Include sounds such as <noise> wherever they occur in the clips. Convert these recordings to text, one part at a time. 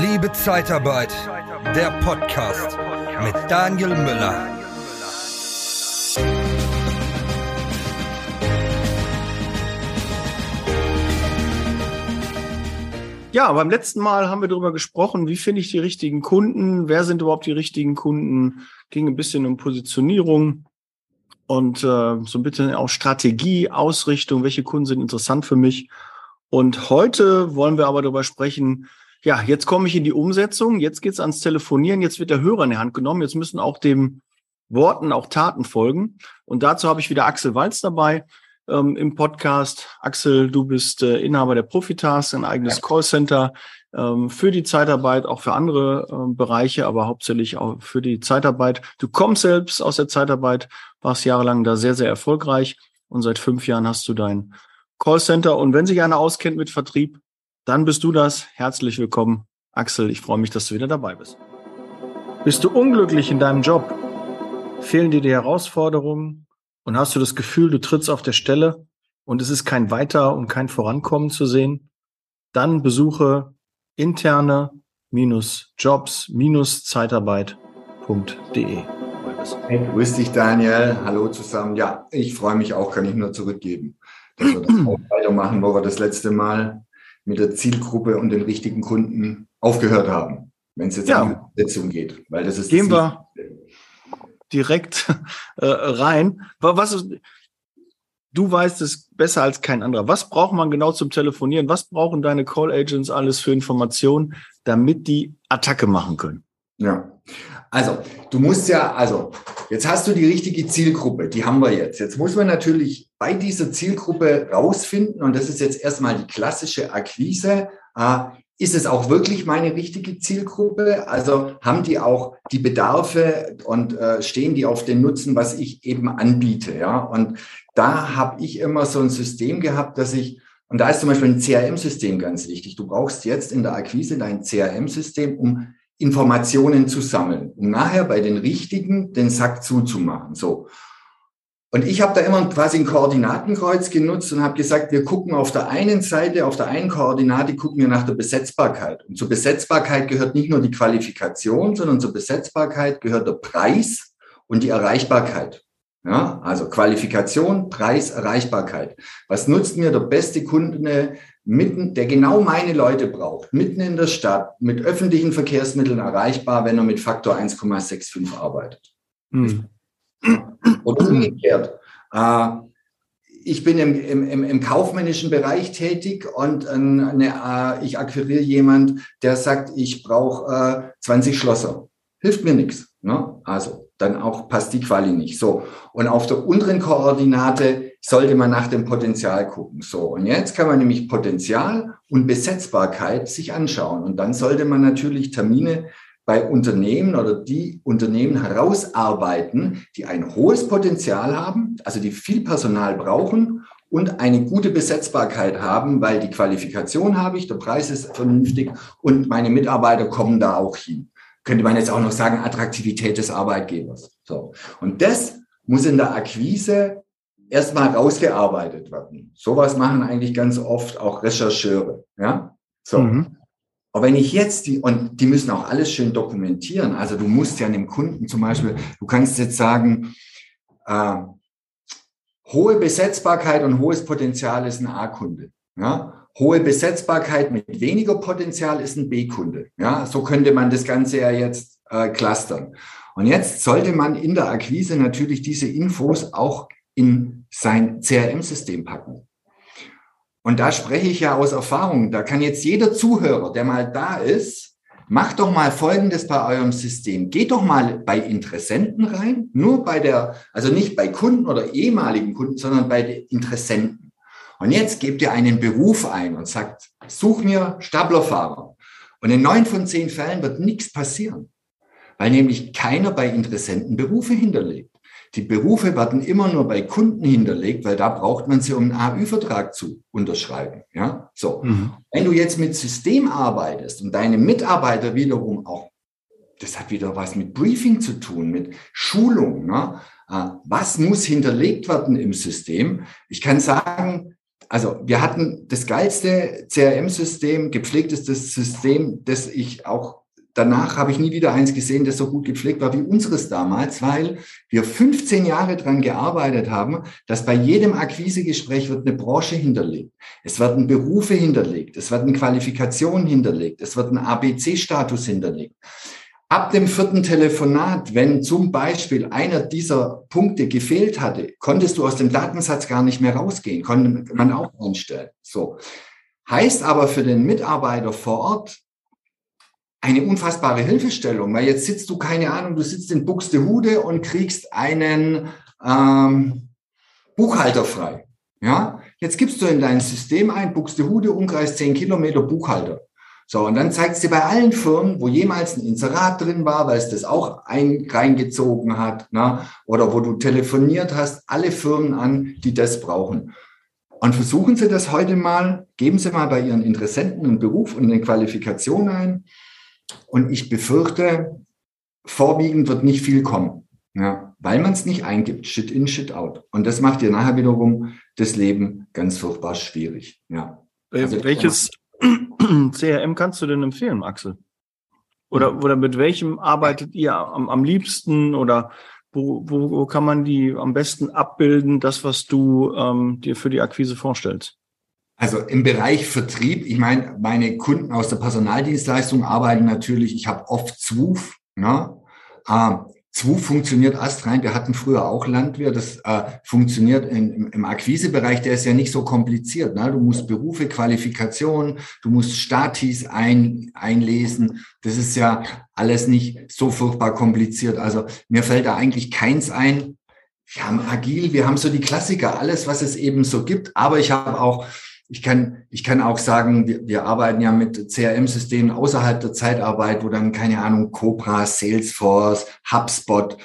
Liebe Zeitarbeit, der Podcast mit Daniel Müller. Ja, beim letzten Mal haben wir darüber gesprochen, wie finde ich die richtigen Kunden, wer sind überhaupt die richtigen Kunden, ging ein bisschen um Positionierung und äh, so ein bisschen auch Strategie, Ausrichtung, welche Kunden sind interessant für mich. Und heute wollen wir aber darüber sprechen, ja, jetzt komme ich in die Umsetzung, jetzt geht's ans Telefonieren, jetzt wird der Hörer in die Hand genommen, jetzt müssen auch dem Worten auch Taten folgen. Und dazu habe ich wieder Axel Walz dabei ähm, im Podcast. Axel, du bist äh, Inhaber der Profitask, ein eigenes ja. Callcenter ähm, für die Zeitarbeit, auch für andere ähm, Bereiche, aber hauptsächlich auch für die Zeitarbeit. Du kommst selbst aus der Zeitarbeit, warst jahrelang da sehr, sehr erfolgreich und seit fünf Jahren hast du dein Callcenter. Und wenn sich einer auskennt mit Vertrieb, dann bist du das. Herzlich willkommen, Axel. Ich freue mich, dass du wieder dabei bist. Bist du unglücklich in deinem Job? Fehlen dir die Herausforderungen? Und hast du das Gefühl, du trittst auf der Stelle und es ist kein Weiter und kein Vorankommen zu sehen? Dann besuche interne-jobs-zeitarbeit.de. Hey, grüß dich, Daniel. Hallo zusammen. Ja, ich freue mich auch, kann ich nur zurückgeben, dass wir das <clears throat> auch weitermachen, wo wir das letzte Mal mit der Zielgruppe und den richtigen Kunden aufgehört haben, wenn es jetzt ja. um die Umsetzung geht. Weil das ist Gehen wir direkt äh, rein. Was ist, du weißt es besser als kein anderer. Was braucht man genau zum Telefonieren? Was brauchen deine Call Agents alles für Informationen, damit die Attacke machen können? Ja, also du musst ja, also jetzt hast du die richtige Zielgruppe, die haben wir jetzt. Jetzt muss man natürlich bei dieser Zielgruppe rausfinden, und das ist jetzt erstmal die klassische Akquise, äh, ist es auch wirklich meine richtige Zielgruppe? Also haben die auch die Bedarfe und äh, stehen die auf den Nutzen, was ich eben anbiete? Ja, und da habe ich immer so ein System gehabt, dass ich und da ist zum Beispiel ein CRM-System ganz wichtig. Du brauchst jetzt in der Akquise dein CRM-System, um Informationen zu sammeln, um nachher bei den Richtigen den Sack zuzumachen. So. Und ich habe da immer quasi ein Koordinatenkreuz genutzt und habe gesagt, wir gucken auf der einen Seite, auf der einen Koordinate gucken wir nach der Besetzbarkeit. Und zur Besetzbarkeit gehört nicht nur die Qualifikation, sondern zur Besetzbarkeit gehört der Preis und die Erreichbarkeit. Ja, also Qualifikation, Preis, Erreichbarkeit. Was nutzt mir der beste Kunde mitten, der genau meine Leute braucht, mitten in der Stadt, mit öffentlichen Verkehrsmitteln erreichbar, wenn er mit Faktor 1,65 arbeitet? Hm. Oder umgekehrt. Äh, ich bin im, im, im, kaufmännischen Bereich tätig und eine, äh, ich akquiriere jemand, der sagt, ich brauche äh, 20 Schlosser. Hilft mir nichts. Ne? Also dann auch passt die Quali nicht. So. Und auf der unteren Koordinate sollte man nach dem Potenzial gucken. So. Und jetzt kann man nämlich Potenzial und Besetzbarkeit sich anschauen. Und dann sollte man natürlich Termine bei Unternehmen oder die Unternehmen herausarbeiten, die ein hohes Potenzial haben, also die viel Personal brauchen und eine gute Besetzbarkeit haben, weil die Qualifikation habe ich, der Preis ist vernünftig und meine Mitarbeiter kommen da auch hin könnte man jetzt auch noch sagen, Attraktivität des Arbeitgebers. So. Und das muss in der Akquise erstmal rausgearbeitet werden. Sowas machen eigentlich ganz oft auch Rechercheure. Ja, so. Mhm. Aber wenn ich jetzt die, und die müssen auch alles schön dokumentieren. Also du musst ja einem Kunden zum Beispiel, du kannst jetzt sagen, äh, hohe Besetzbarkeit und hohes Potenzial ist ein A-Kunde. Ja, Hohe Besetzbarkeit mit weniger Potenzial ist ein B-Kunde. Ja, so könnte man das Ganze ja jetzt äh, clustern. Und jetzt sollte man in der Akquise natürlich diese Infos auch in sein CRM-System packen. Und da spreche ich ja aus Erfahrung. Da kann jetzt jeder Zuhörer, der mal da ist, macht doch mal Folgendes bei eurem System. Geht doch mal bei Interessenten rein, nur bei der, also nicht bei Kunden oder ehemaligen Kunden, sondern bei Interessenten. Und jetzt gebt ihr einen Beruf ein und sagt, such mir Staplerfahrer. Und in neun von zehn Fällen wird nichts passieren, weil nämlich keiner bei Interessenten Berufe hinterlegt. Die Berufe werden immer nur bei Kunden hinterlegt, weil da braucht man sie, um einen AÜ-Vertrag zu unterschreiben. Ja, so. Mhm. Wenn du jetzt mit System arbeitest und deine Mitarbeiter wiederum auch, das hat wieder was mit Briefing zu tun, mit Schulung. Ne? Äh, was muss hinterlegt werden im System? Ich kann sagen, Also wir hatten das geilste CRM-System, gepflegtestes System, das ich auch danach habe ich nie wieder eins gesehen, das so gut gepflegt war wie unseres damals, weil wir 15 Jahre dran gearbeitet haben, dass bei jedem Akquisegespräch wird eine Branche hinterlegt. Es werden Berufe hinterlegt, es werden Qualifikationen hinterlegt, es wird ein ABC-Status hinterlegt. Ab dem vierten Telefonat, wenn zum Beispiel einer dieser Punkte gefehlt hatte, konntest du aus dem Datensatz gar nicht mehr rausgehen, konnte man auch einstellen. So. Heißt aber für den Mitarbeiter vor Ort eine unfassbare Hilfestellung, weil jetzt sitzt du, keine Ahnung, du sitzt in Buxtehude und kriegst einen ähm, Buchhalter frei. Ja, jetzt gibst du in dein System ein, Buxtehude, Umkreis 10 Kilometer Buchhalter. So, und dann zeigt sie bei allen Firmen, wo jemals ein Inserat drin war, weil es das auch ein, reingezogen hat, na, oder wo du telefoniert hast, alle Firmen an, die das brauchen. Und versuchen Sie das heute mal, geben Sie mal bei Ihren Interessenten einen Beruf und eine Qualifikation ein. Und ich befürchte, vorwiegend wird nicht viel kommen, ja, weil man es nicht eingibt, shit in, shit out. Und das macht dir nachher wiederum das Leben ganz furchtbar schwierig. Ja. Also Welches, CRM <clears throat> kannst du denn empfehlen, Axel? Oder, oder mit welchem arbeitet ihr am, am liebsten oder wo, wo, wo kann man die am besten abbilden, das, was du ähm, dir für die Akquise vorstellst? Also im Bereich Vertrieb, ich meine, meine Kunden aus der Personaldienstleistung arbeiten natürlich, ich habe oft ZWUF, ne? Ähm, ZWU funktioniert astrein. Wir hatten früher auch Landwehr. Das äh, funktioniert in, im, im Akquisebereich. Der ist ja nicht so kompliziert. Ne? Du musst Berufe, Qualifikationen, du musst Statis ein, einlesen. Das ist ja alles nicht so furchtbar kompliziert. Also mir fällt da eigentlich keins ein. Wir haben agil, wir haben so die Klassiker, alles, was es eben so gibt. Aber ich habe auch ich kann, ich kann auch sagen, wir, wir arbeiten ja mit CRM-Systemen außerhalb der Zeitarbeit, wo dann, keine Ahnung, Cobra, Salesforce, HubSpot,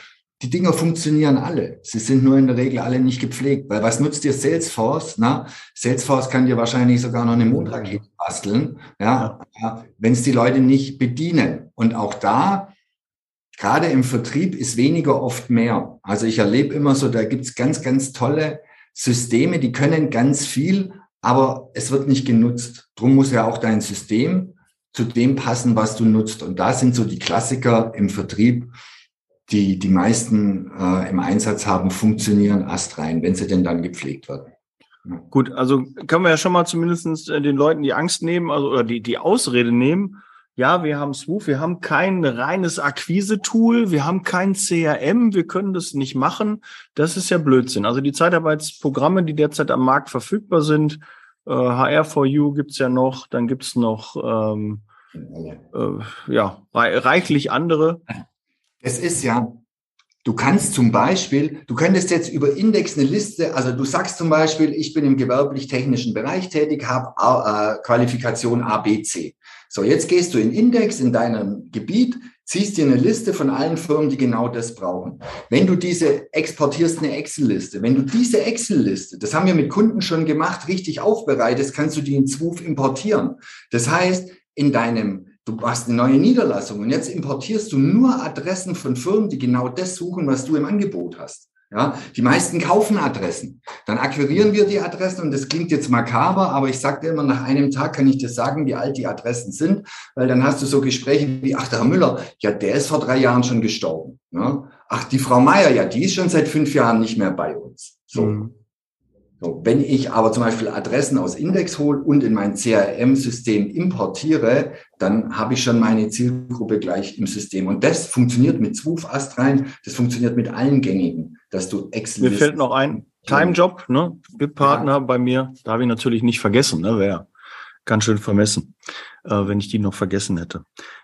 die Dinger funktionieren alle. Sie sind nur in der Regel alle nicht gepflegt, weil was nutzt dir Salesforce? Na, Salesforce kann dir wahrscheinlich sogar noch eine Mondrakete basteln, ja, ja. wenn es die Leute nicht bedienen. Und auch da, gerade im Vertrieb, ist weniger oft mehr. Also ich erlebe immer so, da gibt's ganz, ganz tolle Systeme, die können ganz viel, aber es wird nicht genutzt. Drum muss ja auch dein System zu dem passen, was du nutzt. Und da sind so die Klassiker im Vertrieb, die die meisten äh, im Einsatz haben, funktionieren astrein, wenn sie denn dann gepflegt werden. Gut, also können wir ja schon mal zumindest äh, den Leuten die Angst nehmen, also oder die, die Ausrede nehmen. Ja, wir haben Swoof, wir haben kein reines Akquise-Tool, wir haben kein CRM, wir können das nicht machen. Das ist ja Blödsinn. Also die Zeitarbeitsprogramme, die derzeit am Markt verfügbar sind, äh, HR4U gibt's ja noch, dann gibt's noch ähm, äh, ja, reichlich andere. Es ist ja, du kannst zum Beispiel, du könntest jetzt über Index eine Liste, also du sagst zum Beispiel, ich bin im gewerblich-technischen Bereich tätig, habe äh, Qualifikation ABC. So, jetzt gehst du in Index in deinem Gebiet, ziehst dir eine Liste von allen Firmen, die genau das brauchen. Wenn du diese exportierst eine Excel-Liste, wenn du diese Excel-Liste, das haben wir mit Kunden schon gemacht, richtig aufbereitest, kannst du die in Zwuf importieren. Das heißt, in deinem Du hast eine neue Niederlassung und jetzt importierst du nur Adressen von Firmen, die genau das suchen, was du im Angebot hast. Ja, die meisten kaufen Adressen. Dann akquirieren wir die Adressen und das klingt jetzt makaber, aber ich sage dir immer, nach einem Tag kann ich dir sagen, wie alt die Adressen sind, weil dann hast du so Gespräche wie, ach, der Herr Müller, ja, der ist vor drei Jahren schon gestorben. Ja? Ach, die Frau Meier, ja, die ist schon seit fünf Jahren nicht mehr bei uns. So. Mhm. So, wenn ich aber zum Beispiel Adressen aus Index hole und in mein CRM-System importiere, dann habe ich schon meine Zielgruppe gleich im System. Und das funktioniert mit Zwuf rein, das funktioniert mit allen gängigen, dass du Excel. Mir fällt noch ein Timejob, ne? BIP-Partner ja. bei mir, da habe ich natürlich nicht vergessen, ne? Wäre ganz schön vermessen, äh, wenn ich die noch vergessen hätte.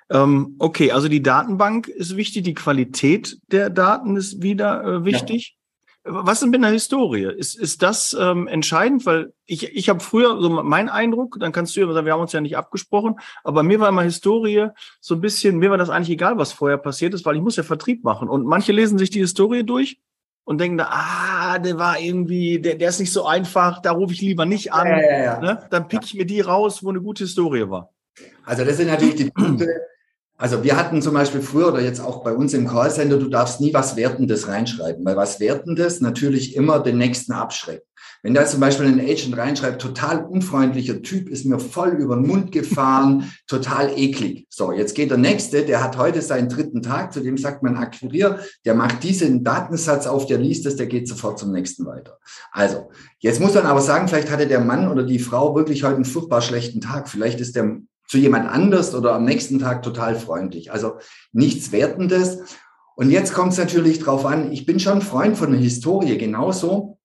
Ähm, okay, also die Datenbank ist wichtig, die Qualität der Daten ist wieder äh, wichtig. Ja. Was ist mit der Historie? Ist, ist das ähm, entscheidend? Weil ich, ich habe früher so mein Eindruck, dann kannst du ja sagen, wir haben uns ja nicht abgesprochen, aber mir war immer Historie so ein bisschen, mir war das eigentlich egal, was vorher passiert ist, weil ich muss ja Vertrieb machen. Und manche lesen sich die Historie durch und denken da, ah, der war irgendwie, der, der ist nicht so einfach, da rufe ich lieber nicht an. Ja, ja, ja. Ne? Dann pick ich mir die raus, wo eine gute Historie war. Also das sind natürlich die Punkte, also wir hatten zum Beispiel früher oder jetzt auch bei uns im Callcenter, du darfst nie was Wertendes reinschreiben, weil was Wertendes natürlich immer den nächsten abschreckt. Wenn da zum Beispiel ein Agent reinschreibt, total unfreundlicher Typ, ist mir voll über den Mund gefahren, <laughs> total eklig. So, jetzt geht der nächste, der hat heute seinen dritten Tag, zu dem sagt man Akquirier, der macht diesen Datensatz auf, der liest es, der geht sofort zum nächsten weiter. Also, jetzt muss man aber sagen, vielleicht hatte der Mann oder die Frau wirklich heute einen furchtbar schlechten Tag. Vielleicht ist der zu jemand anders oder am nächsten Tag total freundlich. Also nichts Wertendes. Und jetzt kommt es natürlich drauf an, ich bin schon Freund von der Historie genauso.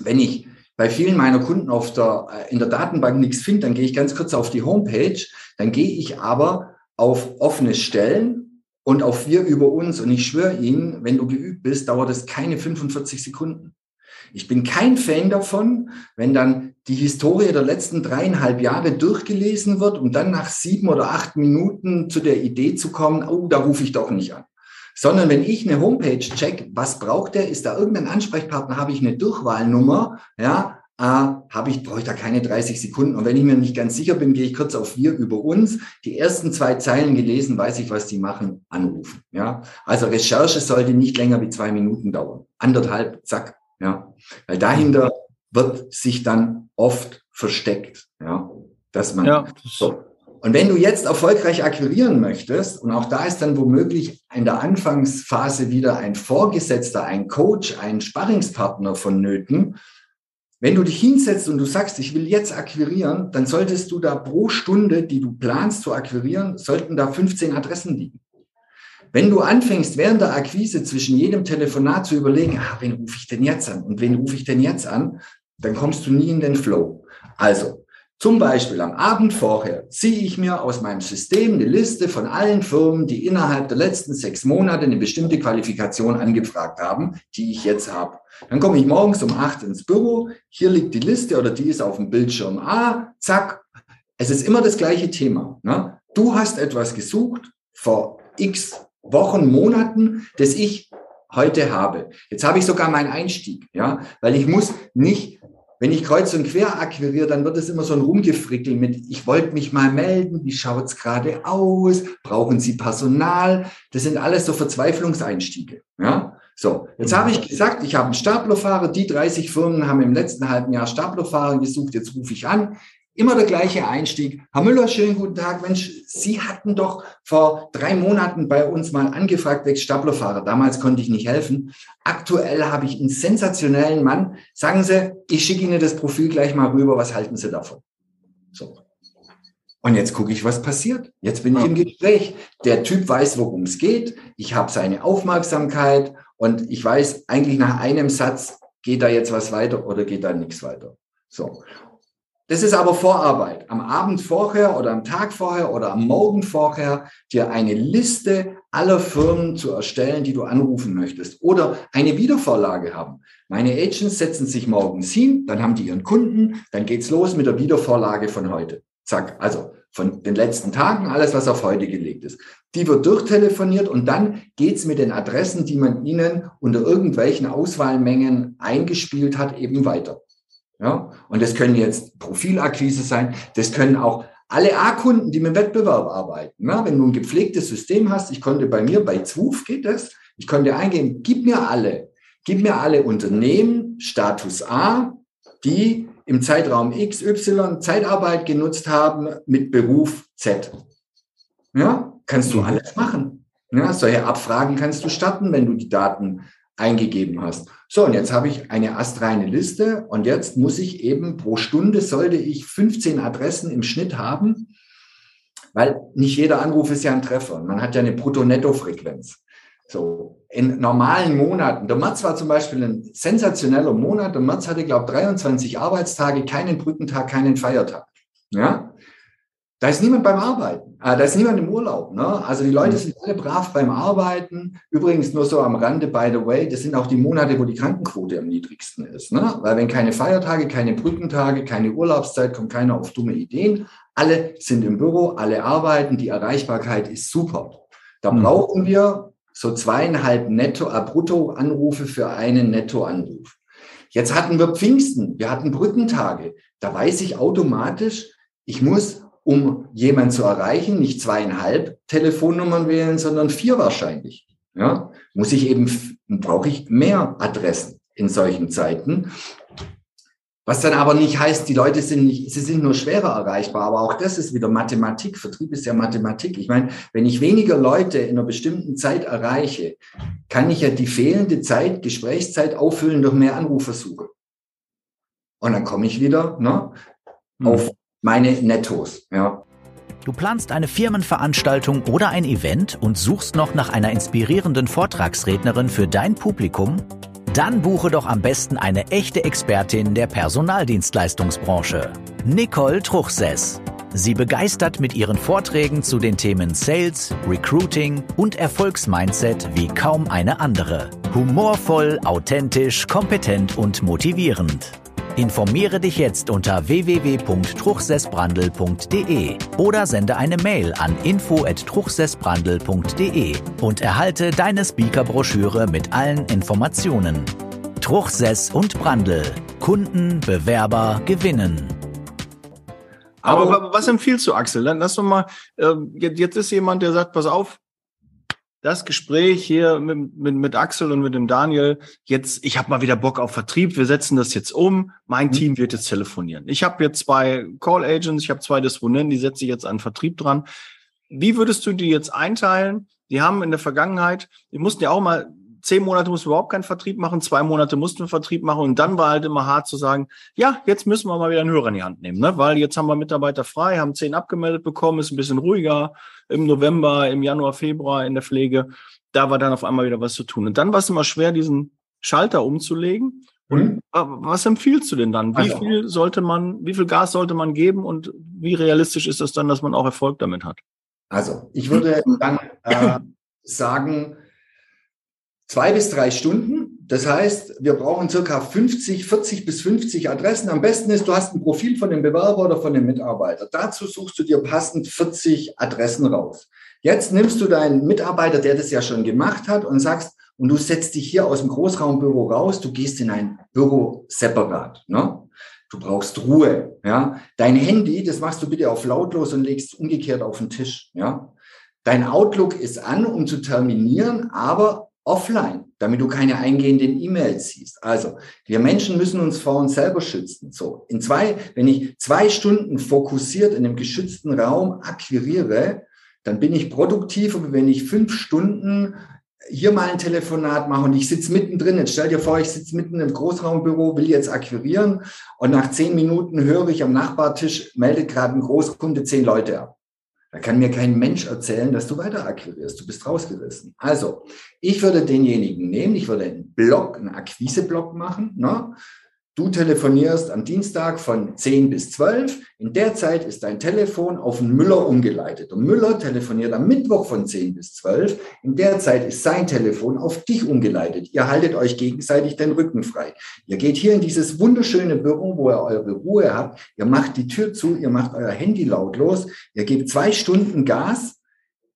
Wenn ich bei vielen meiner Kunden auf der, äh, in der Datenbank nichts finde, dann gehe ich ganz kurz auf die Homepage, dann gehe ich aber auf offene Stellen und auf wir über uns. Und ich schwöre Ihnen, wenn du geübt bist, dauert es keine 45 Sekunden. Ich bin kein Fan davon, wenn dann die Historie der letzten dreieinhalb Jahre durchgelesen wird, um dann nach sieben oder acht Minuten zu der Idee zu kommen, oh, da rufe ich doch nicht an sondern wenn ich eine Homepage check, was braucht der? Ist da irgendein Ansprechpartner? Habe ich eine Durchwahlnummer? Ja, äh, habe ich, brauche ich da keine 30 Sekunden. Und wenn ich mir nicht ganz sicher bin, gehe ich kurz auf wir über uns. Die ersten zwei Zeilen gelesen, weiß ich, was die machen, anrufen. Ja, also Recherche sollte nicht länger wie zwei Minuten dauern. Anderthalb, zack. Ja, weil dahinter wird sich dann oft versteckt. Ja, dass man ja, so. Und wenn du jetzt erfolgreich akquirieren möchtest, und auch da ist dann womöglich in der Anfangsphase wieder ein Vorgesetzter, ein Coach, ein Sparringspartner vonnöten, wenn du dich hinsetzt und du sagst, ich will jetzt akquirieren, dann solltest du da pro Stunde, die du planst zu akquirieren, sollten da 15 Adressen liegen. Wenn du anfängst, während der Akquise zwischen jedem Telefonat zu überlegen, ah, wen rufe ich denn jetzt an und wen rufe ich denn jetzt an, dann kommst du nie in den Flow. Also, zum Beispiel am Abend vorher ziehe ich mir aus meinem System eine Liste von allen Firmen, die innerhalb der letzten sechs Monate eine bestimmte Qualifikation angefragt haben, die ich jetzt habe. Dann komme ich morgens um acht ins Büro, hier liegt die Liste oder die ist auf dem Bildschirm A, zack. Es ist immer das gleiche Thema. Ne? Du hast etwas gesucht vor x Wochen, Monaten, das ich heute habe. Jetzt habe ich sogar meinen Einstieg, ja, weil ich muss nicht wenn ich kreuz und quer akquiriere, dann wird es immer so ein Rumgefrickel mit, ich wollte mich mal melden, wie schaut's gerade aus, brauchen Sie Personal? Das sind alles so Verzweiflungseinstiege. Ja? So, jetzt habe ich gesagt, ich habe einen Staplerfahrer, die 30 Firmen haben im letzten halben Jahr Staplerfahrer gesucht, jetzt rufe ich an, Immer der gleiche Einstieg. Herr Müller, schönen guten Tag. Mensch, Sie hatten doch vor drei Monaten bei uns mal angefragt, wegen Staplerfahrer. Damals konnte ich nicht helfen. Aktuell habe ich einen sensationellen Mann. Sagen Sie, ich schicke Ihnen das Profil gleich mal rüber. Was halten Sie davon? So. Und jetzt gucke ich, was passiert. Jetzt bin ich im Gespräch. Der Typ weiß, worum es geht. Ich habe seine Aufmerksamkeit und ich weiß eigentlich nach einem Satz, geht da jetzt was weiter oder geht da nichts weiter. So. Das ist aber Vorarbeit. Am Abend vorher oder am Tag vorher oder am Morgen vorher dir eine Liste aller Firmen zu erstellen, die du anrufen möchtest oder eine Wiedervorlage haben. Meine Agents setzen sich morgens hin, dann haben die ihren Kunden, dann geht's los mit der Wiedervorlage von heute. Zack, also von den letzten Tagen, alles, was auf heute gelegt ist. Die wird durchtelefoniert und dann geht's mit den Adressen, die man ihnen unter irgendwelchen Auswahlmengen eingespielt hat, eben weiter. Ja? Und das können jetzt Profilakquise sein, das können auch alle A-Kunden, die mit Wettbewerb arbeiten. Ja? Wenn du ein gepflegtes System hast, ich konnte bei mir, bei Zwuf geht das, ich konnte eingeben, gib mir alle, gib mir alle Unternehmen, Status A, die im Zeitraum XY Zeitarbeit genutzt haben mit Beruf Z. Ja, kannst du mhm. alles machen. Ja, solche Abfragen kannst du starten, wenn du die Daten eingegeben hast. So, und jetzt habe ich eine astreine Liste und jetzt muss ich eben pro Stunde sollte ich 15 Adressen im Schnitt haben, weil nicht jeder Anruf ist ja ein Treffer. Man hat ja eine Brutto-Netto-Frequenz. So, in normalen Monaten, der März war zum Beispiel ein sensationeller Monat. Der März hatte, glaube ich, 23 Arbeitstage, keinen Brückentag, keinen Feiertag. Ja, da ist niemand beim Arbeiten. Ah, da ist niemand im Urlaub. Ne? Also die Leute mhm. sind alle brav beim Arbeiten. Übrigens nur so am Rande, by the way, das sind auch die Monate, wo die Krankenquote am niedrigsten ist. Ne? Weil wenn keine Feiertage, keine Brückentage, keine Urlaubszeit, kommt keiner auf dumme Ideen. Alle sind im Büro, alle arbeiten, die Erreichbarkeit ist super. Da mhm. brauchen wir so zweieinhalb Netto, äh, Brutto-Anrufe für einen Netto-Anruf. Jetzt hatten wir Pfingsten, wir hatten Brückentage. Da weiß ich automatisch, ich muss um jemanden zu erreichen, nicht zweieinhalb Telefonnummern wählen, sondern vier wahrscheinlich. Ja, muss ich eben, brauche ich mehr Adressen in solchen Zeiten. Was dann aber nicht heißt, die Leute sind nicht, sie sind nur schwerer erreichbar. Aber auch das ist wieder Mathematik. Vertrieb ist ja Mathematik. Ich meine, wenn ich weniger Leute in einer bestimmten Zeit erreiche, kann ich ja die fehlende Zeit, Gesprächszeit auffüllen durch mehr Anrufversuche. Und dann komme ich wieder ne, mhm. auf meine Nettos. Ja. Du planst eine Firmenveranstaltung oder ein Event und suchst noch nach einer inspirierenden Vortragsrednerin für dein Publikum? Dann buche doch am besten eine echte Expertin der Personaldienstleistungsbranche, Nicole Truchsess. Sie begeistert mit ihren Vorträgen zu den Themen Sales, Recruiting und Erfolgsmindset wie kaum eine andere. Humorvoll, authentisch, kompetent und motivierend. Informiere dich jetzt unter www.truchsessbrandel.de oder sende eine Mail an info@truchsessbrandel.de und erhalte deine Speakerbroschüre mit allen Informationen. Truchsess und Brandel. Kunden, Bewerber gewinnen. Aber was empfiehlst du, Axel? Dann lass doch mal, äh, jetzt ist jemand, der sagt, pass auf, das Gespräch hier mit, mit, mit Axel und mit dem Daniel, jetzt, ich habe mal wieder Bock auf Vertrieb, wir setzen das jetzt um, mein mhm. Team wird jetzt telefonieren. Ich habe jetzt zwei Call Agents, ich habe zwei Disponenten, die setze ich jetzt an Vertrieb dran. Wie würdest du die jetzt einteilen? Die haben in der Vergangenheit, die mussten ja auch mal zehn Monate mussten wir überhaupt keinen Vertrieb machen, zwei Monate mussten wir Vertrieb machen und dann war halt immer hart zu sagen, ja, jetzt müssen wir mal wieder einen Hörer in die Hand nehmen, ne? weil jetzt haben wir Mitarbeiter frei, haben zehn abgemeldet bekommen, ist ein bisschen ruhiger im November, im Januar, Februar in der Pflege. Da war dann auf einmal wieder was zu tun. Und dann war es immer schwer, diesen Schalter umzulegen. Und mhm. was empfiehlst du denn dann? Wie also, viel sollte man, wie viel Gas sollte man geben und wie realistisch ist das dann, dass man auch Erfolg damit hat? Also, ich würde dann äh, <coughs> sagen, zwei bis drei Stunden. Das heißt, wir brauchen circa 50, 40 bis 50 Adressen. Am besten ist, du hast ein Profil von dem Bewerber oder von dem Mitarbeiter. Dazu suchst du dir passend 40 Adressen raus. Jetzt nimmst du deinen Mitarbeiter, der das ja schon gemacht hat und sagst, und du setzt dich hier aus dem Großraumbüro raus, du gehst in ein Büro separat. Ne? Du brauchst Ruhe. Ja? Dein Handy, das machst du bitte auf lautlos und legst umgekehrt auf den Tisch. Ja? Dein Outlook ist an, um zu terminieren, aber offline, damit du keine eingehenden E-Mails siehst. Also, wir Menschen müssen uns vor uns selber schützen. So, in zwei, wenn ich zwei Stunden fokussiert in einem geschützten Raum akquiriere, dann bin ich produktiver, wenn ich fünf Stunden hier mal ein Telefonat mache und ich sitze mittendrin. Jetzt stell dir vor, ich sitze mitten im Großraumbüro, will jetzt akquirieren und nach zehn Minuten höre ich am Nachbartisch, meldet gerade ein Großkunde zehn Leute ab. Da kann mir kein Mensch erzählen, dass du weiter akquirierst. Du bist rausgerissen. Also, ich würde denjenigen nehmen, ich würde einen Block, einen Akquiseblock machen, ne? Du telefonierst am Dienstag von 10 bis 12. In der Zeit ist dein Telefon auf den Müller umgeleitet. Und Müller telefoniert am Mittwoch von 10 bis 12. In der Zeit ist sein Telefon auf dich umgeleitet. Ihr haltet euch gegenseitig den Rücken frei. Ihr geht hier in dieses wunderschöne Büro, wo ihr eure Ruhe habt. Ihr macht die Tür zu, ihr macht euer Handy lautlos. Ihr gebt zwei Stunden Gas.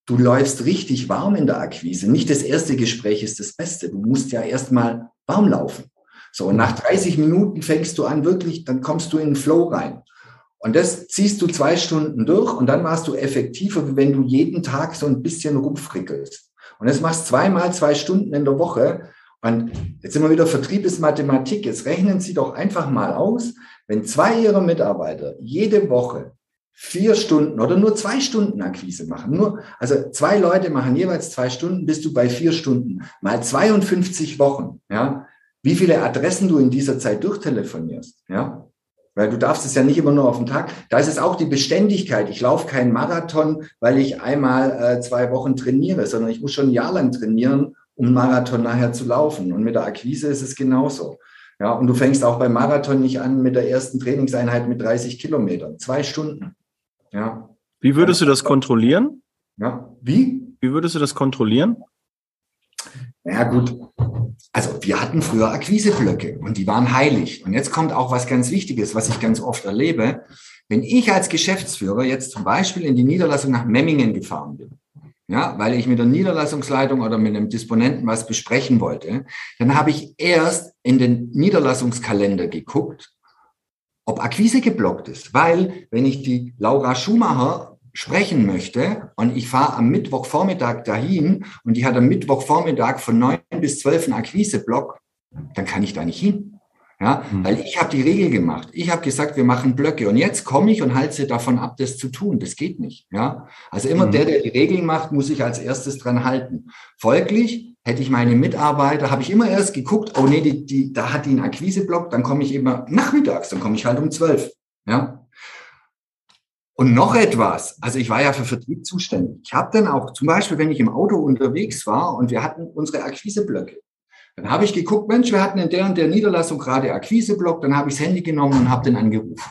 Du läufst richtig warm in der Akquise. Nicht das erste Gespräch ist das Beste. Du musst ja erstmal warm laufen. So, und nach 30 Minuten fängst du an, wirklich, dann kommst du in den Flow rein. Und das ziehst du zwei Stunden durch und dann warst du effektiver, wenn du jeden Tag so ein bisschen rumfrickelst. Und das machst zweimal zwei Stunden in der Woche. Und jetzt sind wir wieder Vertrieb ist Mathematik. Jetzt rechnen Sie doch einfach mal aus, wenn zwei Ihrer Mitarbeiter jede Woche vier Stunden oder nur zwei Stunden Akquise machen. Nur, also zwei Leute machen jeweils zwei Stunden, bist du bei vier Stunden. Mal 52 Wochen, ja wie viele Adressen du in dieser Zeit durchtelefonierst, ja. Weil du darfst es ja nicht immer nur auf den Tag. Da ist es auch die Beständigkeit. Ich laufe keinen Marathon, weil ich einmal äh, zwei Wochen trainiere, sondern ich muss schon ein Jahr lang trainieren, um einen Marathon nachher zu laufen. Und mit der Akquise ist es genauso. Ja, und du fängst auch beim Marathon nicht an mit der ersten Trainingseinheit mit 30 Kilometern. Zwei Stunden. Ja. Wie würdest du das kontrollieren? Ja. Wie? Wie würdest du das kontrollieren? Ja, gut. Also wir hatten früher Akquiseblöcke und die waren heilig. Und jetzt kommt auch was ganz Wichtiges, was ich ganz oft erlebe. Wenn ich als Geschäftsführer jetzt zum Beispiel in die Niederlassung nach Memmingen gefahren bin, ja, weil ich mit der Niederlassungsleitung oder mit einem Disponenten was besprechen wollte, dann habe ich erst in den Niederlassungskalender geguckt, ob Akquise geblockt ist. Weil wenn ich die Laura Schumacher sprechen möchte und ich fahre am Mittwochvormittag dahin und die hat am Mittwochvormittag von neun bis zwölf einen Akquiseblock, dann kann ich da nicht hin. Ja, mhm. weil ich habe die Regel gemacht. Ich habe gesagt, wir machen Blöcke und jetzt komme ich und halte sie davon ab, das zu tun. Das geht nicht. Ja, also immer mhm. der, der die Regeln macht, muss sich als erstes dran halten. Folglich hätte ich meine Mitarbeiter, habe ich immer erst geguckt, oh nee, die, die, da hat die einen Akquiseblock, dann komme ich immer nachmittags, dann komme ich halt um zwölf. Ja. Und noch etwas, also ich war ja für Vertrieb zuständig. Ich habe dann auch, zum Beispiel, wenn ich im Auto unterwegs war und wir hatten unsere Akquiseblöcke, dann habe ich geguckt, Mensch, wir hatten in der und der Niederlassung gerade Akquiseblock, dann habe ich das Handy genommen und habe den angerufen.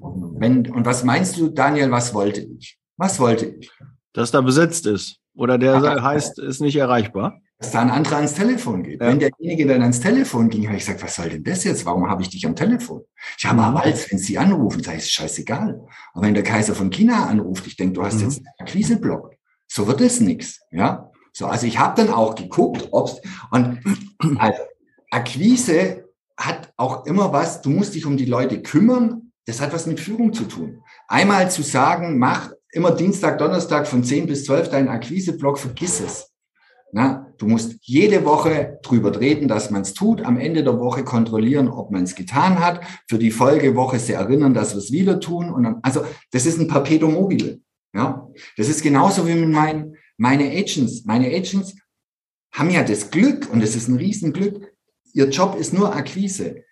Wenn, und was meinst du, Daniel, was wollte ich? Was wollte ich? Dass da besetzt ist. Oder der heißt, ist nicht erreichbar. Dass da ein anderer ans Telefon geht. Ja. Wenn derjenige dann ans Telefon ging, habe ich gesagt, was soll denn das jetzt? Warum habe ich dich am Telefon? Ich habe aber als, wenn sie anrufen, sage ich, scheißegal. Aber wenn der Kaiser von China anruft, ich denke, du hast mhm. jetzt einen Akquiseblock. So wird es nichts. Ja, so, also ich habe dann auch geguckt, ob's und <clears throat> also Akquise hat auch immer was, du musst dich um die Leute kümmern, das hat was mit Führung zu tun. Einmal zu sagen, mach immer Dienstag, Donnerstag von 10 bis 12 deinen Akquiseblock, vergiss es. Na, du musst jede Woche drüber reden, dass man es tut, am Ende der Woche kontrollieren, ob man es getan hat, für die Folgewoche sie erinnern, dass wir es wieder tun. Und dann, also das ist ein Perpetuum mobile. Ja, das ist genauso wie mit meinen meine Agents, meine Agents haben ja das Glück, und es ist ein Riesenglück, ihr Job ist nur Akquise.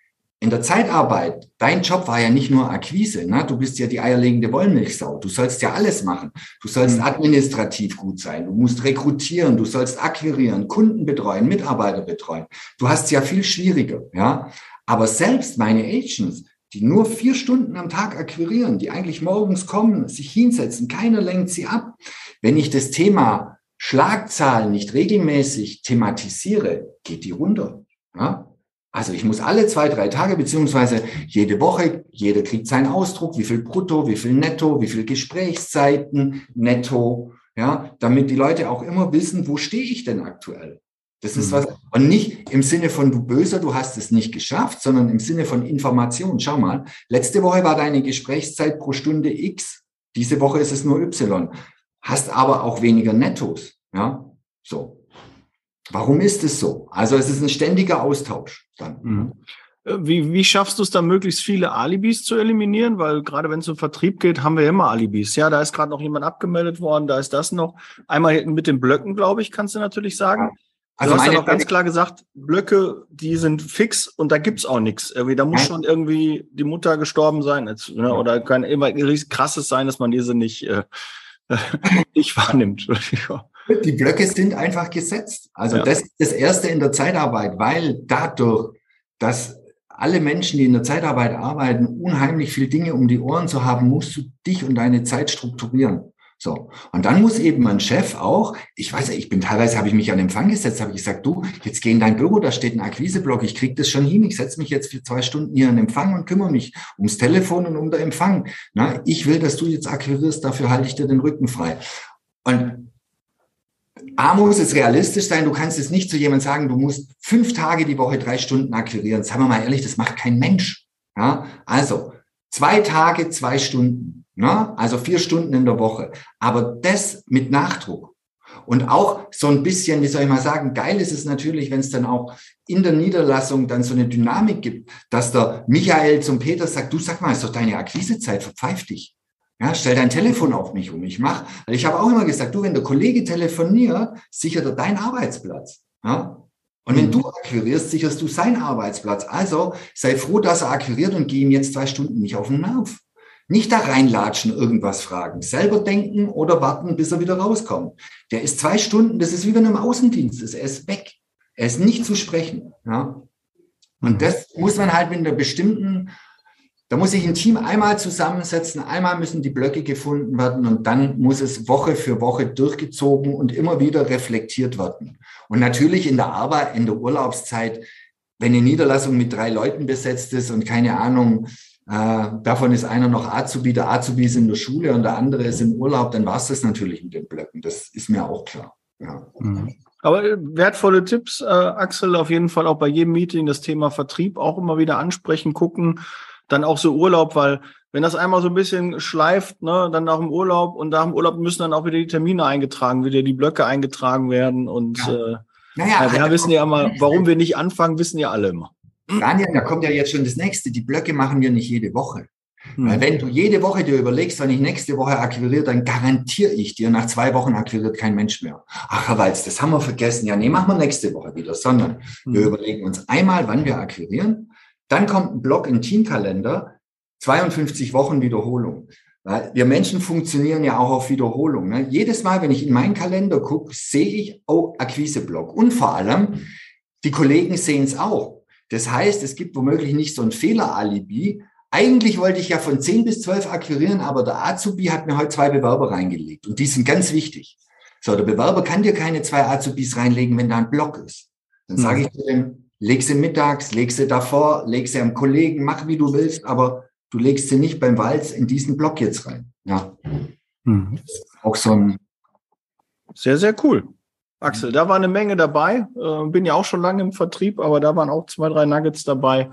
In der Zeitarbeit, dein Job war ja nicht nur Akquise, ne? du bist ja die eierlegende Wollmilchsau. Du sollst ja alles machen. Du sollst mhm. administrativ gut sein, du musst rekrutieren, du sollst akquirieren, Kunden betreuen, Mitarbeiter betreuen. Du hast ja viel schwieriger, ja. Aber selbst meine Agents, die nur vier Stunden am Tag akquirieren, die eigentlich morgens kommen, sich hinsetzen, keiner lenkt sie ab. Wenn ich das Thema Schlagzahlen nicht regelmäßig thematisiere, geht die runter. Ja? Also ich muss alle zwei, drei Tage beziehungsweise jede Woche, jeder kriegt seinen Ausdruck, wie viel brutto, wie viel netto, wie viel Gesprächszeiten netto, ja, damit die Leute auch immer wissen, wo stehe ich denn aktuell? Das ist mhm. was, und nicht im Sinne von du böser, du hast es nicht geschafft, sondern im Sinne von Information. Schau mal, letzte Woche war deine Gesprächszeit pro Stunde X, diese Woche ist es nur Y, hast aber auch weniger Nettos, ja, so. Warum ist es so? Also es ist ein ständiger Austausch dann. Mhm. Äh, wie, wie schaffst du es dann, möglichst viele Alibis zu eliminieren? Weil gerade wenn es um Vertrieb geht, haben wir immer Alibis. Ja, da ist gerade noch jemand abgemeldet worden, da ist das noch. Einmal mit den Blöcken, glaube ich, kannst du natürlich sagen. Also du hast ja noch ganz klar gesagt, Blöcke, die sind fix und da gibt's auch nichts. Irgendwie, da muss schon irgendwie die Mutter gestorben sein. Jetzt, ne? Oder kann immer krasses sein, dass man diese nicht, äh, <laughs> nicht wahrnimmt. Die Blöcke sind einfach gesetzt. Also ja. das ist das Erste in der Zeitarbeit, weil dadurch, dass alle Menschen, die in der Zeitarbeit arbeiten, unheimlich viel Dinge um die Ohren zu haben, musst du dich und deine Zeit strukturieren. So. Und dann muss eben mein Chef auch, ich weiß ich bin teilweise, habe ich mich an Empfang gesetzt, habe ich gesagt, du, jetzt geh in dein Büro, da steht ein Akquiseblock, ich krieg das schon hin, ich setze mich jetzt für zwei Stunden hier an Empfang und kümmere mich ums Telefon und um den Empfang. Na, ich will, dass du jetzt akquirierst, dafür halte ich dir den Rücken frei. Und A muss es realistisch sein, du kannst es nicht zu jemandem sagen, du musst fünf Tage die Woche drei Stunden akquirieren. Sagen wir mal ehrlich, das macht kein Mensch. Ja, also zwei Tage, zwei Stunden. Ne? Also vier Stunden in der Woche. Aber das mit Nachdruck. Und auch so ein bisschen, wie soll ich mal sagen, geil ist es natürlich, wenn es dann auch in der Niederlassung dann so eine Dynamik gibt, dass der Michael zum Peter sagt, du sag mal, ist doch deine Akquisezeit, verpfeif dich. Ja, stell dein Telefon auf mich um. Ich mach, weil ich habe auch immer gesagt, du, wenn der Kollege telefoniert, sichert er deinen Arbeitsplatz. Ja? Und wenn mhm. du akquirierst, sicherst du seinen Arbeitsplatz. Also sei froh, dass er akquiriert und geh ihm jetzt zwei Stunden nicht auf den Nerv. Nicht da reinlatschen, irgendwas fragen. Selber denken oder warten, bis er wieder rauskommt. Der ist zwei Stunden, das ist wie wenn er im Außendienst ist. Er ist weg. Er ist nicht zu sprechen. Ja? Und mhm. das muss man halt mit einer bestimmten, da muss sich ein Team einmal zusammensetzen, einmal müssen die Blöcke gefunden werden und dann muss es Woche für Woche durchgezogen und immer wieder reflektiert werden. Und natürlich in der Arbeit, in der Urlaubszeit, wenn eine Niederlassung mit drei Leuten besetzt ist und keine Ahnung, äh, davon ist einer noch Azubi, der Azubi ist in der Schule und der andere ist im Urlaub, dann war es das natürlich mit den Blöcken. Das ist mir auch klar. Ja. Mhm. Aber äh, wertvolle Tipps, äh, Axel, auf jeden Fall auch bei jedem Meeting das Thema Vertrieb auch immer wieder ansprechen, gucken, dann auch so Urlaub, weil wenn das einmal so ein bisschen schleift, ne, dann nach dem Urlaub und nach dem Urlaub müssen dann auch wieder die Termine eingetragen, wieder die Blöcke eingetragen werden und ja. äh, naja, ja, wir wissen ja immer, warum wir nicht anfangen, wissen ja alle immer. Daniel, da kommt ja jetzt schon das nächste. Die Blöcke machen wir nicht jede Woche. Weil Hm. wenn du jede Woche dir überlegst, wenn ich nächste Woche akquiriere, dann garantiere ich dir, nach zwei Wochen akquiriert kein Mensch mehr. Ach, Herr Walz, das haben wir vergessen. Ja, nee, machen wir nächste Woche wieder, sondern wir Hm. überlegen uns einmal, wann wir akquirieren. Dann kommt ein Block in Teamkalender, 52 Wochen Wiederholung. Weil wir Menschen funktionieren ja auch auf Wiederholung. Ne? Jedes Mal, wenn ich in meinen Kalender gucke, sehe ich, oh, Akquiseblock. Und vor allem, die Kollegen sehen es auch. Das heißt, es gibt womöglich nicht so ein Fehleralibi. Eigentlich wollte ich ja von 10 bis 12 akquirieren, aber der Azubi hat mir heute zwei Bewerber reingelegt. Und die sind ganz wichtig. So, der Bewerber kann dir keine zwei Azubis reinlegen, wenn da ein Block ist. Dann Hm. sage ich zu dem, leg sie mittags, leg sie davor, leg sie am Kollegen, mach wie du willst, aber du legst sie nicht beim Walz in diesen Block jetzt rein. Ja, Hm. auch so ein, Sehr, sehr cool. Axel, da war eine Menge dabei. Äh, bin ja auch schon lange im Vertrieb, aber da waren auch zwei, drei Nuggets dabei.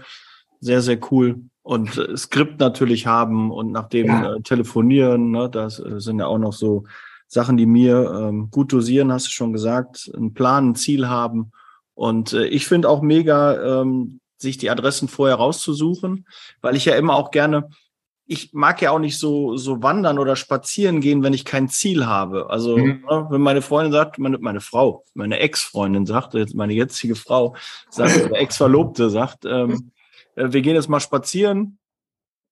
Sehr, sehr cool. Und äh, Skript natürlich haben und nach dem Ja. äh, telefonieren. Ne, das äh, sind ja auch noch so Sachen, die mir ähm, gut dosieren, hast du schon gesagt. Einen Plan, ein Ziel haben. Und äh, ich finde auch mega, ähm, sich die Adressen vorher rauszusuchen, weil ich ja immer auch gerne ich mag ja auch nicht so, so wandern oder spazieren gehen, wenn ich kein Ziel habe. Also, Mhm. ne, wenn meine Freundin sagt, meine, meine Frau, meine Ex-Freundin sagt, meine jetzige Frau sagt, Ex-Verlobte sagt, ähm, äh, wir gehen jetzt mal spazieren,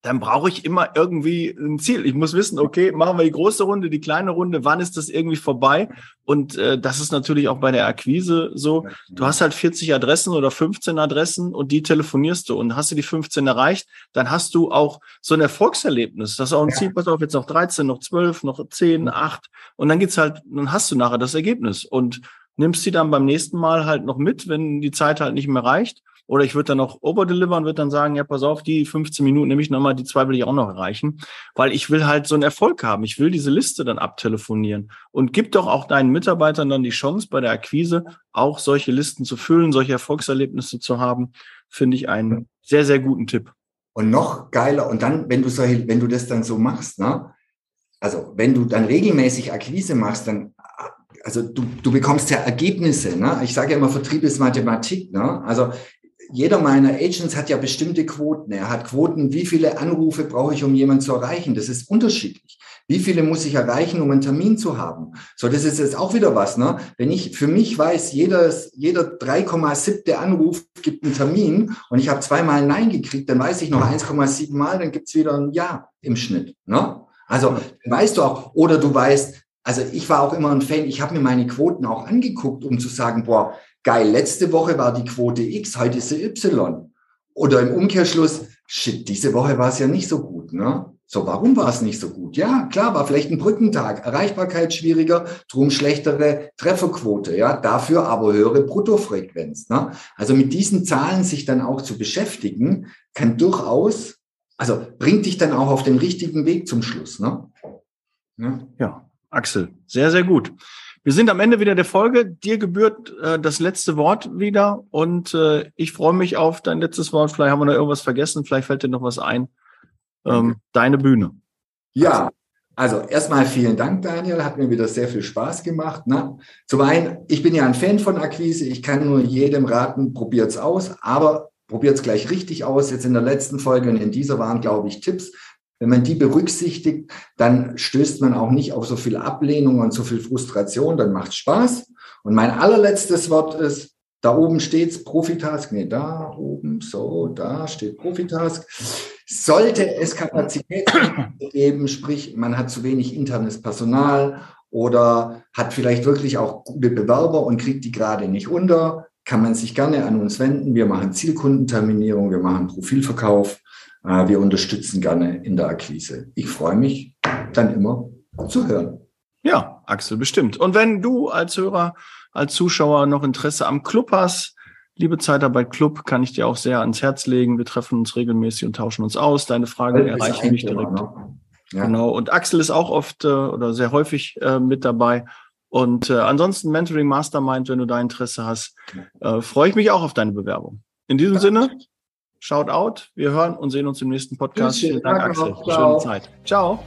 dann brauche ich immer irgendwie ein Ziel. Ich muss wissen, okay, machen wir die große Runde, die kleine Runde, wann ist das irgendwie vorbei? Und äh, das ist natürlich auch bei der Akquise so. Du hast halt 40 Adressen oder 15 Adressen und die telefonierst du und hast du die 15 erreicht, dann hast du auch so ein Erfolgserlebnis. Das ist auch ein. Ziel, pass auf, jetzt noch 13, noch 12, noch 10, 8 und dann geht's halt, dann hast du nachher das Ergebnis und nimmst sie dann beim nächsten Mal halt noch mit, wenn die Zeit halt nicht mehr reicht. Oder ich würde dann noch overdelivern, würde dann sagen, ja, pass auf, die 15 Minuten nehme ich nochmal, die zwei will ich auch noch erreichen, weil ich will halt so einen Erfolg haben. Ich will diese Liste dann abtelefonieren und gib doch auch deinen Mitarbeitern dann die Chance, bei der Akquise auch solche Listen zu füllen, solche Erfolgserlebnisse zu haben, finde ich einen sehr, sehr guten Tipp. Und noch geiler, und dann, wenn du solche, wenn du das dann so machst, ne? Also, wenn du dann regelmäßig Akquise machst, dann, also du, du bekommst ja Ergebnisse, ne? Ich sage ja immer, Vertrieb ist Mathematik, ne? Also, jeder meiner Agents hat ja bestimmte Quoten. Er hat Quoten, wie viele Anrufe brauche ich, um jemanden zu erreichen. Das ist unterschiedlich. Wie viele muss ich erreichen, um einen Termin zu haben? So, das ist jetzt auch wieder was, ne? Wenn ich für mich weiß, jedes, jeder 3,7. Anruf gibt einen Termin und ich habe zweimal Nein gekriegt, dann weiß ich noch 1,7 Mal, dann gibt's wieder ein Ja im Schnitt. Ne? Also weißt du auch, oder du weißt, also ich war auch immer ein Fan, ich habe mir meine Quoten auch angeguckt, um zu sagen, boah, geil, letzte Woche war die Quote X, heute ist sie Y. Oder im Umkehrschluss, shit, diese Woche war es ja nicht so gut, ne? So, warum war es nicht so gut? Ja, klar, war vielleicht ein Brückentag, Erreichbarkeit schwieriger, drum schlechtere Trefferquote, ja, dafür aber höhere Bruttofrequenz. Ne? Also mit diesen Zahlen sich dann auch zu beschäftigen, kann durchaus, also bringt dich dann auch auf den richtigen Weg zum Schluss. Ne? Ja. Ja, Axel, sehr, sehr gut. Wir sind am Ende wieder der Folge. Dir gebührt äh, das letzte Wort wieder und äh, ich freue mich auf dein letztes Wort. Vielleicht haben wir noch irgendwas vergessen, vielleicht fällt dir noch was ein. Ähm, deine Bühne. Ja, also erstmal vielen Dank, Daniel. Hat mir wieder sehr viel Spaß gemacht. Ne? Zum einen, ich bin ja ein Fan von Akquise. Ich kann nur jedem raten, probiert's aus, aber probiert's gleich richtig aus. Jetzt in der letzten Folge und in dieser waren, glaube ich, Tipps. Wenn man die berücksichtigt, dann stößt man auch nicht auf so viel Ablehnung und so viel Frustration. Dann macht's Spaß. Und mein allerletztes Wort ist, da oben steht's Profitask. Nee, da oben, so, da steht Profitask. Sollte es Kapazitäten geben, sprich, man hat zu wenig internes Personal oder hat vielleicht wirklich auch gute Bewerber und kriegt die gerade nicht unter, kann man sich gerne an uns wenden. Wir machen Zielkundenterminierung, wir machen Profilverkauf, wir unterstützen gerne in der Akquise. Ich freue mich dann immer zu hören. Ja, Axel, bestimmt. Und wenn du als Hörer, als Zuschauer noch Interesse am Club hast, Liebe Zeitarbeit Club, kann ich dir auch sehr ans Herz legen. Wir treffen uns regelmäßig und tauschen uns aus. Deine Fragen erreichen mich direkt. ne? Ja. Genau. Und Axel ist auch oft äh, oder sehr häufig äh, mit dabei. Und äh, ansonsten Mentoring Mastermind, wenn du da Interesse hast, äh, freue ich mich auch auf deine Bewerbung. In diesem Sinne, shout out. Wir hören und sehen uns im nächsten Podcast. Tschüss, Vielen Dank, danke Axel. Ciao. Schöne Zeit. Ciao.